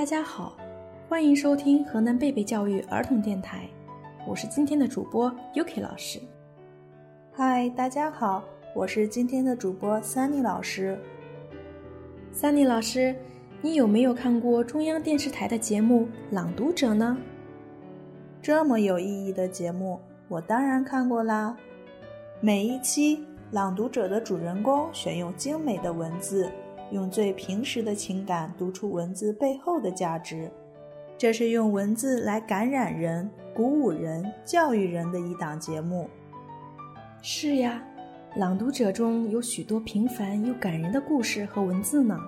大家好，欢迎收听河南贝贝教育儿童电台，我是今天的主播 Yuki 老师。嗨，大家好，我是今天的主播 Sunny 老师。Sunny 老师，你有没有看过中央电视台的节目《朗读者》呢？这么有意义的节目，我当然看过啦。每一期《朗读者》的主人公选用精美的文字。用最平实的情感读出文字背后的价值，这是用文字来感染人、鼓舞人、教育人的一档节目。是呀，朗读者中有许多平凡又感人的故事和文字呢，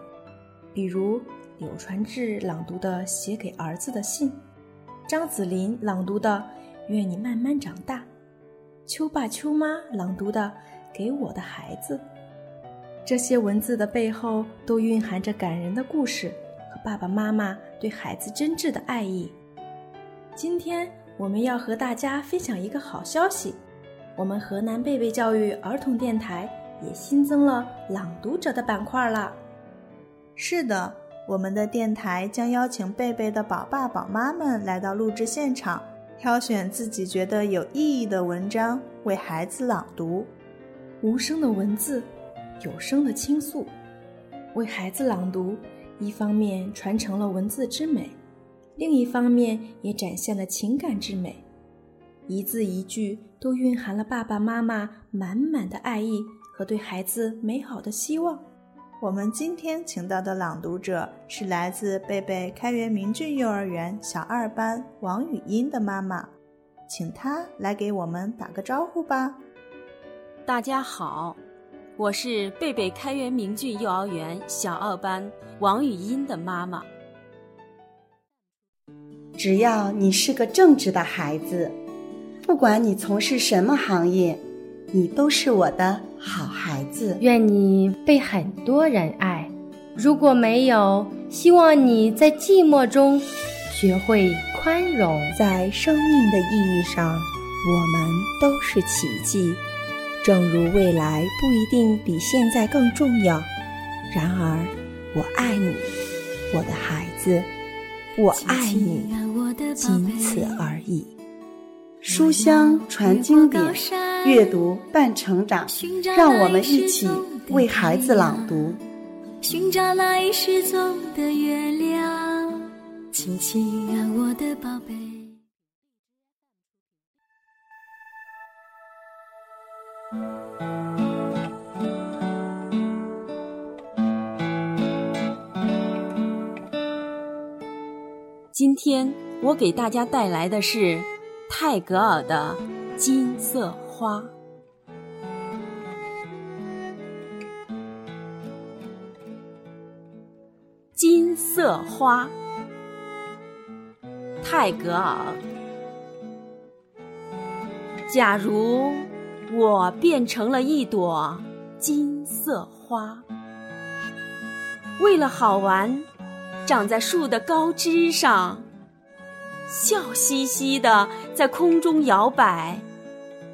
比如柳传志朗读的《写给儿子的信》，张子霖朗读的《愿你慢慢长大》，秋爸秋妈朗读的《给我的孩子》。这些文字的背后都蕴含着感人的故事和爸爸妈妈对孩子真挚的爱意。今天我们要和大家分享一个好消息，我们河南贝贝教育儿童电台也新增了朗读者的板块了。是的，我们的电台将邀请贝贝的宝爸宝妈们来到录制现场，挑选自己觉得有意义的文章为孩子朗读，无声的文字。有声的倾诉，为孩子朗读，一方面传承了文字之美，另一方面也展现了情感之美。一字一句都蕴含了爸爸妈妈满满的爱意和对孩子美好的希望。我们今天请到的朗读者是来自贝贝开元明骏幼儿园小二班王语音的妈妈，请她来给我们打个招呼吧。大家好。我是贝贝开元名骏幼儿园小二班王雨音的妈妈。只要你是个正直的孩子，不管你从事什么行业，你都是我的好孩子。愿你被很多人爱。如果没有，希望你在寂寞中学会宽容。在生命的意义上，我们都是奇迹。正如未来不一定比现在更重要，然而我爱你，我的孩子，我爱你，仅此而已。书香传经典，阅读伴成长，让我们一起为孩子朗读。寻找那已失踪的月亮，亲亲啊，我的宝贝。今天我给大家带来的是泰戈尔的《金色花》。金色花，泰戈尔。假如我变成了一朵金色花，为了好玩。长在树的高枝上，笑嘻嘻的在空中摇摆，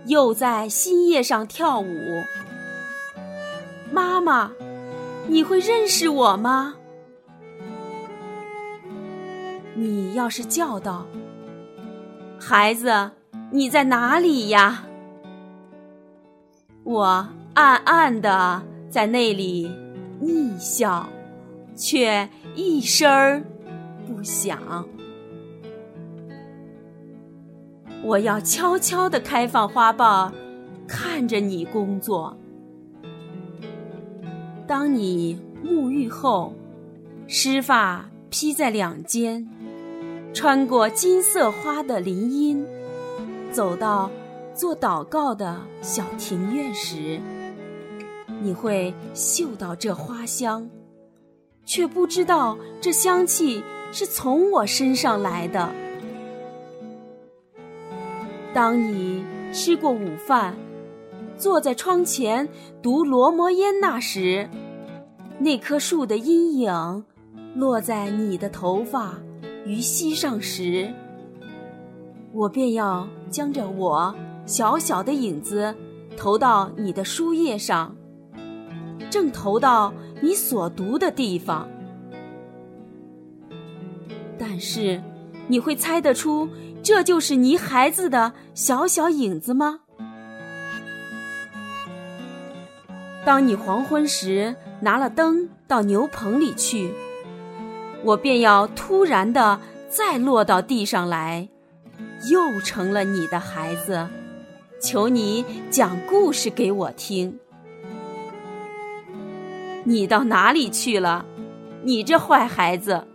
又在新叶上跳舞。妈妈，你会认识我吗？你要是叫道：“孩子，你在哪里呀？”我暗暗的在那里逆笑。却一声儿不响。我要悄悄地开放花瓣，看着你工作。当你沐浴后，湿发披在两肩，穿过金色花的林荫，走到做祷告的小庭院时，你会嗅到这花香。却不知道这香气是从我身上来的。当你吃过午饭，坐在窗前读罗摩耶那时，那棵树的阴影落在你的头发与膝上时，我便要将着我小小的影子投到你的书页上，正投到。你所读的地方，但是，你会猜得出这就是你孩子的小小影子吗？当你黄昏时拿了灯到牛棚里去，我便要突然的再落到地上来，又成了你的孩子。求你讲故事给我听。你到哪里去了？你这坏孩子！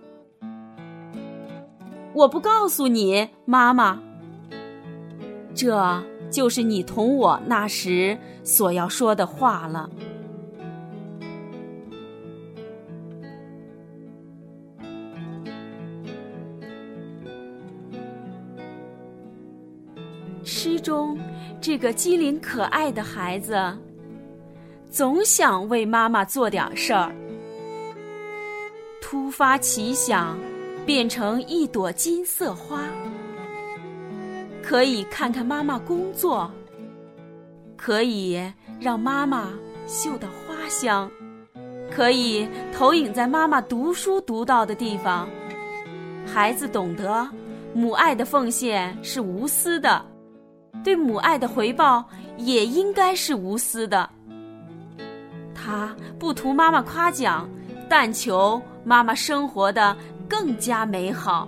我不告诉你，妈妈。这就是你同我那时所要说的话了。诗中这个机灵可爱的孩子，总想为妈妈做点事儿。突发奇想，变成一朵金色花，可以看看妈妈工作，可以让妈妈嗅到花香，可以投影在妈妈读书读到的地方。孩子懂得，母爱的奉献是无私的。对母爱的回报也应该是无私的。他不图妈妈夸奖，但求妈妈生活的更加美好。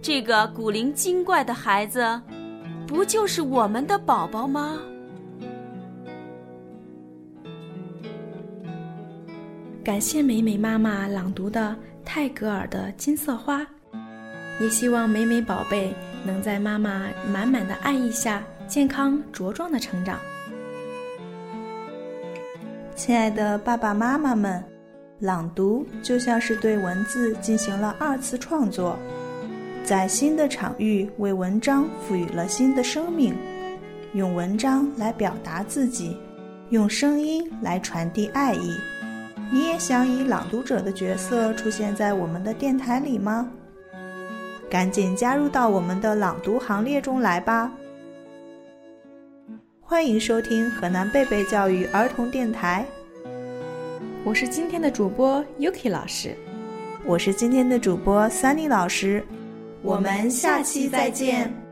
这个古灵精怪的孩子，不就是我们的宝宝吗？感谢美美妈妈朗读的泰戈尔的《金色花》，也希望美美宝贝。能在妈妈满满的爱意下健康茁壮的成长。亲爱的爸爸妈妈们，朗读就像是对文字进行了二次创作，在新的场域为文章赋予了新的生命，用文章来表达自己，用声音来传递爱意。你也想以朗读者的角色出现在我们的电台里吗？赶紧加入到我们的朗读行列中来吧！欢迎收听河南贝贝教育儿童电台，我是今天的主播 Yuki 老师，我是今天的主播 Sunny 老师，我们下期再见。